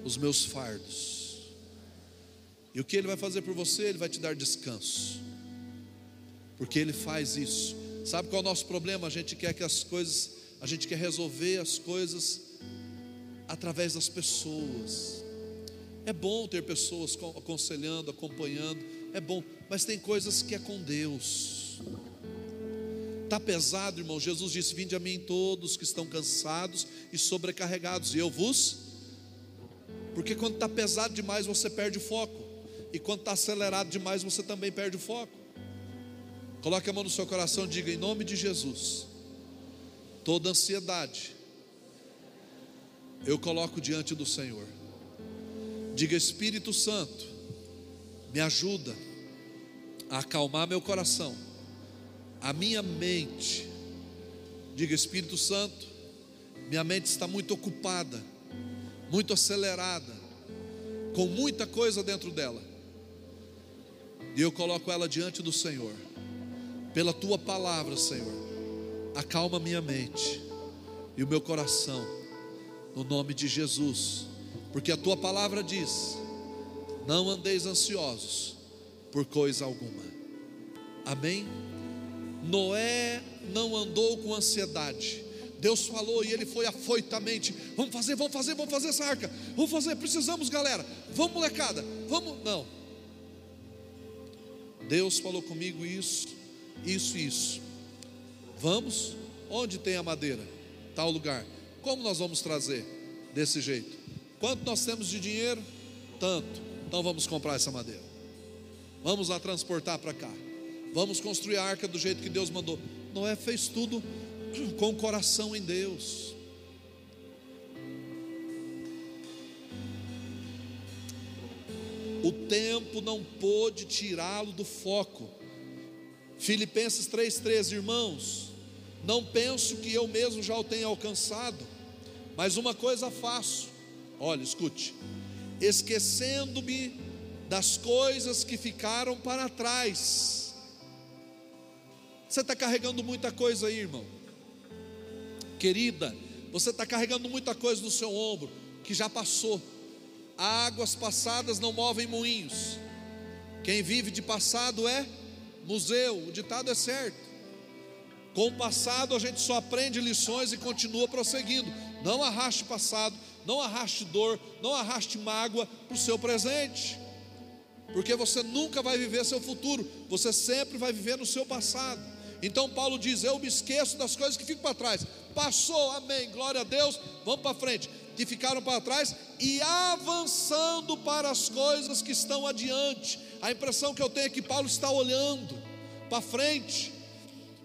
Speaker 1: os meus fardos. E o que ele vai fazer por você? Ele vai te dar descanso, porque ele faz isso. Sabe qual é o nosso problema? A gente quer que as coisas, a gente quer resolver as coisas através das pessoas. É bom ter pessoas aconselhando, acompanhando, é bom, mas tem coisas que é com Deus. Está pesado, irmão. Jesus disse: Vinde a mim todos que estão cansados e sobrecarregados, e eu vos. Porque quando está pesado demais, você perde o foco. E quando está acelerado demais, você também perde o foco. Coloque a mão no seu coração e diga: Em nome de Jesus, toda ansiedade, eu coloco diante do Senhor. Diga: Espírito Santo, me ajuda a acalmar meu coração a minha mente, diga Espírito Santo, minha mente está muito ocupada, muito acelerada, com muita coisa dentro dela, e eu coloco ela diante do Senhor, pela tua palavra, Senhor, acalma minha mente e o meu coração, no nome de Jesus, porque a tua palavra diz: não andeis ansiosos por coisa alguma, amém? Noé não andou com ansiedade. Deus falou e ele foi afoitamente: Vamos fazer, vamos fazer, vamos fazer essa arca. Vamos fazer, precisamos, galera. Vamos, molecada. Vamos. Não. Deus falou comigo isso, isso e isso. Vamos? Onde tem a madeira? Tal lugar. Como nós vamos trazer? Desse jeito. Quanto nós temos de dinheiro? Tanto. Então vamos comprar essa madeira. Vamos lá transportar para cá. Vamos construir a arca do jeito que Deus mandou. Noé fez tudo com o coração em Deus. O tempo não pôde tirá-lo do foco. Filipenses 3,13, irmãos, não penso que eu mesmo já o tenha alcançado, mas uma coisa faço, olha, escute, esquecendo-me das coisas que ficaram para trás, você está carregando muita coisa aí, irmão. Querida, você está carregando muita coisa no seu ombro que já passou. Águas passadas não movem moinhos. Quem vive de passado é museu. O ditado é certo. Com o passado a gente só aprende lições e continua prosseguindo. Não arraste passado, não arraste dor, não arraste mágoa para o seu presente, porque você nunca vai viver seu futuro, você sempre vai viver no seu passado. Então Paulo diz: Eu me esqueço das coisas que ficam para trás. Passou, amém, glória a Deus, vamos para frente. Que ficaram para trás e avançando para as coisas que estão adiante. A impressão que eu tenho é que Paulo está olhando para frente,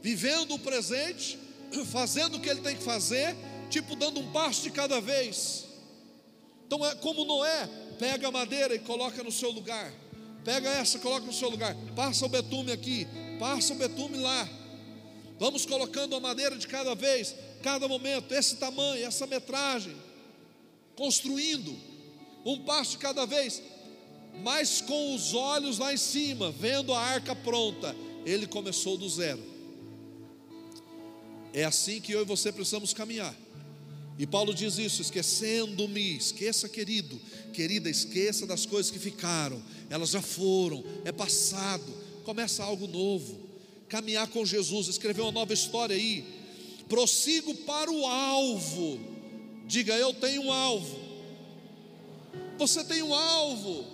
Speaker 1: vivendo o presente, fazendo o que ele tem que fazer, tipo dando um passo de cada vez. Então é como Noé, pega a madeira e coloca no seu lugar. Pega essa, coloca no seu lugar. Passa o betume aqui, passa o betume lá. Vamos colocando a madeira de cada vez, cada momento, esse tamanho, essa metragem, construindo um passo de cada vez, mas com os olhos lá em cima, vendo a arca pronta. Ele começou do zero. É assim que eu e você precisamos caminhar. E Paulo diz isso, esquecendo-me, esqueça, querido, querida, esqueça das coisas que ficaram, elas já foram, é passado, começa algo novo caminhar com Jesus, escrever uma nova história aí. Prossigo para o alvo. Diga, eu tenho um alvo. Você tem um alvo.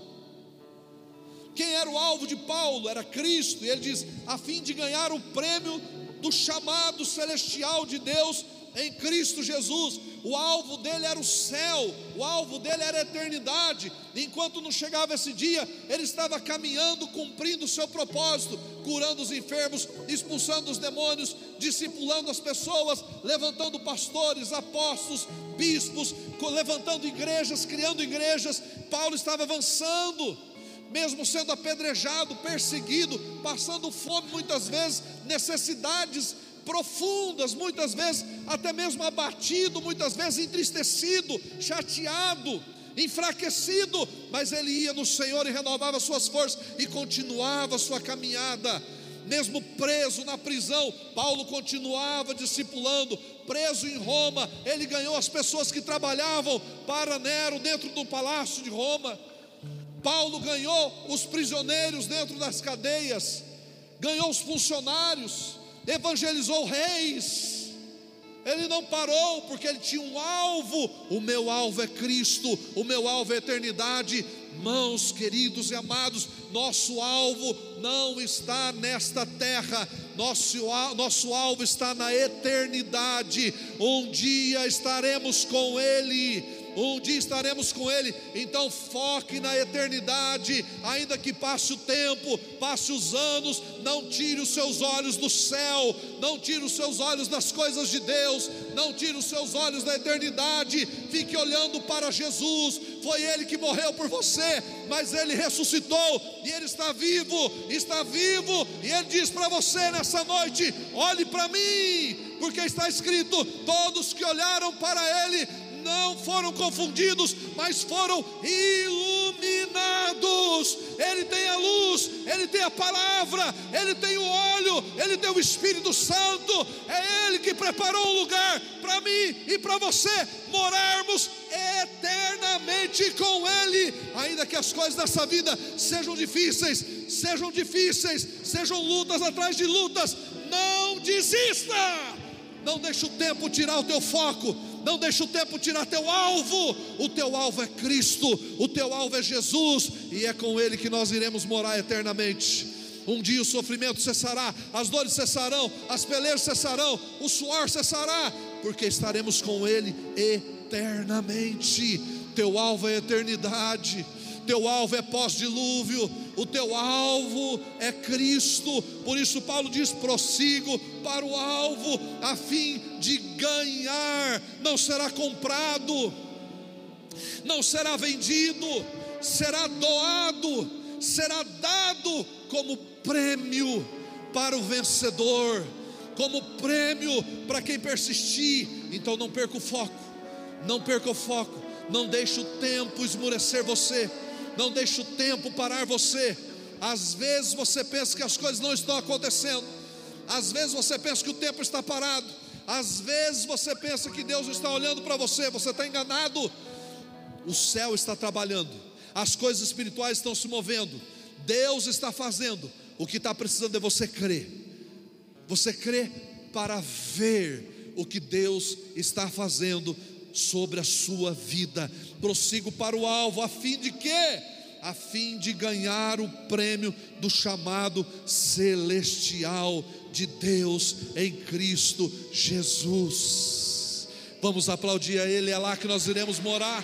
Speaker 1: Quem era o alvo de Paulo? Era Cristo. E ele diz: a fim de ganhar o prêmio do chamado celestial de Deus em Cristo Jesus. O alvo dele era o céu, o alvo dele era a eternidade. Enquanto não chegava esse dia, ele estava caminhando, cumprindo o seu propósito, curando os enfermos, expulsando os demônios, discipulando as pessoas, levantando pastores, apóstolos, bispos, levantando igrejas, criando igrejas. Paulo estava avançando mesmo sendo apedrejado, perseguido, passando fome muitas vezes, necessidades profundas, muitas vezes até mesmo abatido, muitas vezes entristecido, chateado, enfraquecido, mas ele ia no Senhor e renovava suas forças e continuava sua caminhada. Mesmo preso na prisão, Paulo continuava discipulando. Preso em Roma, ele ganhou as pessoas que trabalhavam para Nero dentro do palácio de Roma. Paulo ganhou os prisioneiros dentro das cadeias, ganhou os funcionários, evangelizou reis. Ele não parou porque ele tinha um alvo. O meu alvo é Cristo, o meu alvo é eternidade. Mãos queridos e amados, nosso alvo não está nesta terra, nosso, nosso alvo está na eternidade. Um dia estaremos com Ele um dia estaremos com Ele, então foque na eternidade, ainda que passe o tempo, passe os anos, não tire os seus olhos do céu, não tire os seus olhos das coisas de Deus, não tire os seus olhos da eternidade, fique olhando para Jesus, foi Ele que morreu por você, mas Ele ressuscitou e Ele está vivo, está vivo, e Ele diz para você nessa noite: olhe para mim, porque está escrito: todos que olharam para Ele não foram confundidos, mas foram iluminados. Ele tem a luz, ele tem a palavra, ele tem o óleo, ele tem o Espírito Santo. É ele que preparou um lugar para mim e para você morarmos eternamente com ele, ainda que as coisas dessa vida sejam difíceis, sejam difíceis, sejam lutas atrás de lutas. Não desista. Não deixe o tempo tirar o teu foco não deixe o tempo tirar teu alvo. O teu alvo é Cristo, o teu alvo é Jesus, e é com Ele que nós iremos morar eternamente. Um dia o sofrimento cessará, as dores cessarão, as pelejas cessarão, o suor cessará, porque estaremos com Ele eternamente. Teu alvo é eternidade teu alvo é pós-dilúvio, o teu alvo é Cristo. Por isso, Paulo diz: prossigo para o alvo, a fim de ganhar, não será comprado, não será vendido, será doado, será dado como prêmio para o vencedor, como prêmio para quem persistir. Então, não perca o foco, não perca o foco, não deixe o tempo esmurecer você não deixe o tempo parar você. Às vezes você pensa que as coisas não estão acontecendo, às vezes você pensa que o tempo está parado, às vezes você pensa que Deus está olhando para você, você está enganado. O céu está trabalhando, as coisas espirituais estão se movendo, Deus está fazendo. O que está precisando é você crer. Você crê para ver o que Deus está fazendo sobre a sua vida. Prossigo para o alvo, a fim de quê? A fim de ganhar o prêmio do chamado celestial de Deus em Cristo Jesus. Vamos aplaudir a Ele, é lá que nós iremos morar.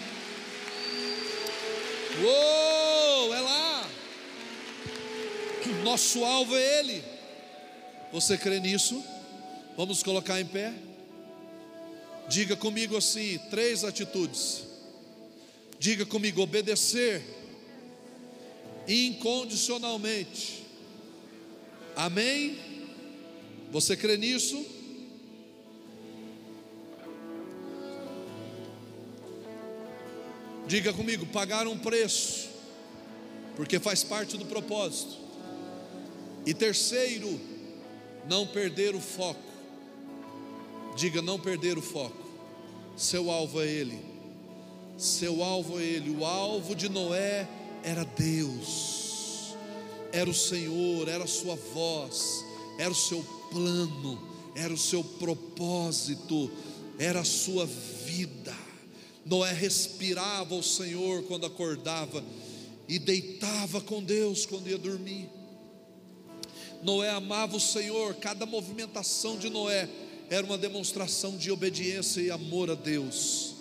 Speaker 1: Uou, é lá. Nosso alvo é Ele. Você crê nisso? Vamos colocar em pé? Diga comigo assim: três atitudes. Diga comigo: obedecer incondicionalmente. Amém? Você crê nisso? Diga comigo: pagar um preço, porque faz parte do propósito. E terceiro, não perder o foco. Diga: não perder o foco. Seu alvo é Ele. Seu alvo é Ele. O alvo de Noé era Deus, era o Senhor, era a Sua voz, era o seu plano, era o seu propósito, era a sua vida. Noé respirava o Senhor quando acordava e deitava com Deus quando ia dormir. Noé amava o Senhor, cada movimentação de Noé era uma demonstração de obediência e amor a Deus.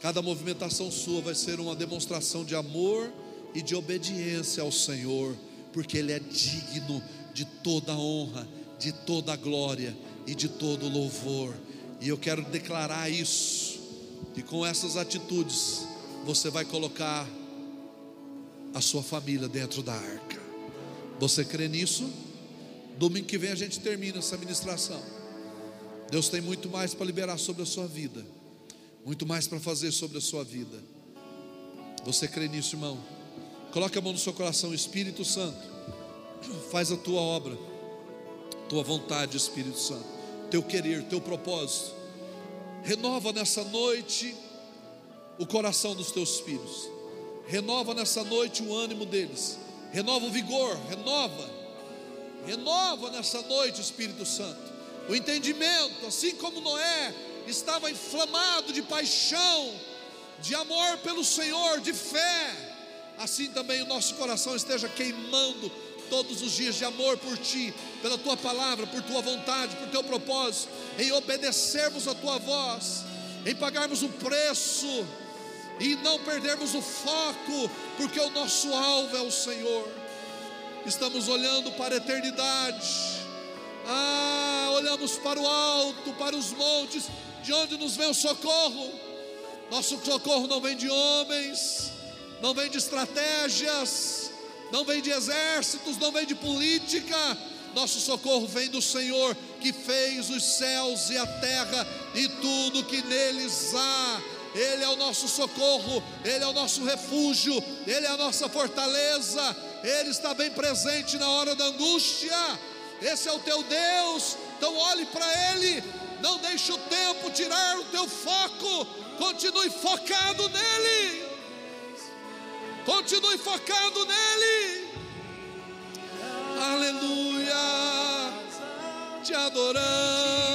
Speaker 1: Cada movimentação sua vai ser uma demonstração de amor e de obediência ao Senhor, porque Ele é digno de toda honra, de toda glória e de todo louvor. E eu quero declarar isso, e com essas atitudes, você vai colocar a sua família dentro da arca. Você crê nisso? Domingo que vem a gente termina essa ministração. Deus tem muito mais para liberar sobre a sua vida, muito mais para fazer sobre a sua vida. Você crê nisso, irmão? Coloque a mão no seu coração, Espírito Santo, faz a tua obra, tua vontade, Espírito Santo, teu querer, teu propósito. Renova nessa noite o coração dos teus filhos, renova nessa noite o ânimo deles, renova o vigor, renova, renova nessa noite, Espírito Santo o entendimento, assim como Noé estava inflamado de paixão, de amor pelo Senhor, de fé, assim também o nosso coração esteja queimando todos os dias de amor por Ti, pela Tua palavra, por Tua vontade, por Teu propósito, em obedecermos a Tua voz, em pagarmos o preço e não perdermos o foco, porque o nosso alvo é o Senhor. Estamos olhando para a eternidade ah, olhamos para o alto, para os montes, de onde nos vem o socorro. Nosso socorro não vem de homens, não vem de estratégias, não vem de exércitos, não vem de política. Nosso socorro vem do Senhor que fez os céus e a terra e tudo que neles há. Ele é o nosso socorro, Ele é o nosso refúgio, Ele é a nossa fortaleza, Ele está bem presente na hora da angústia esse é o teu Deus, então olhe para Ele, não deixe o tempo tirar o teu foco, continue focado nele, continue focado nele, aleluia, te adoramos,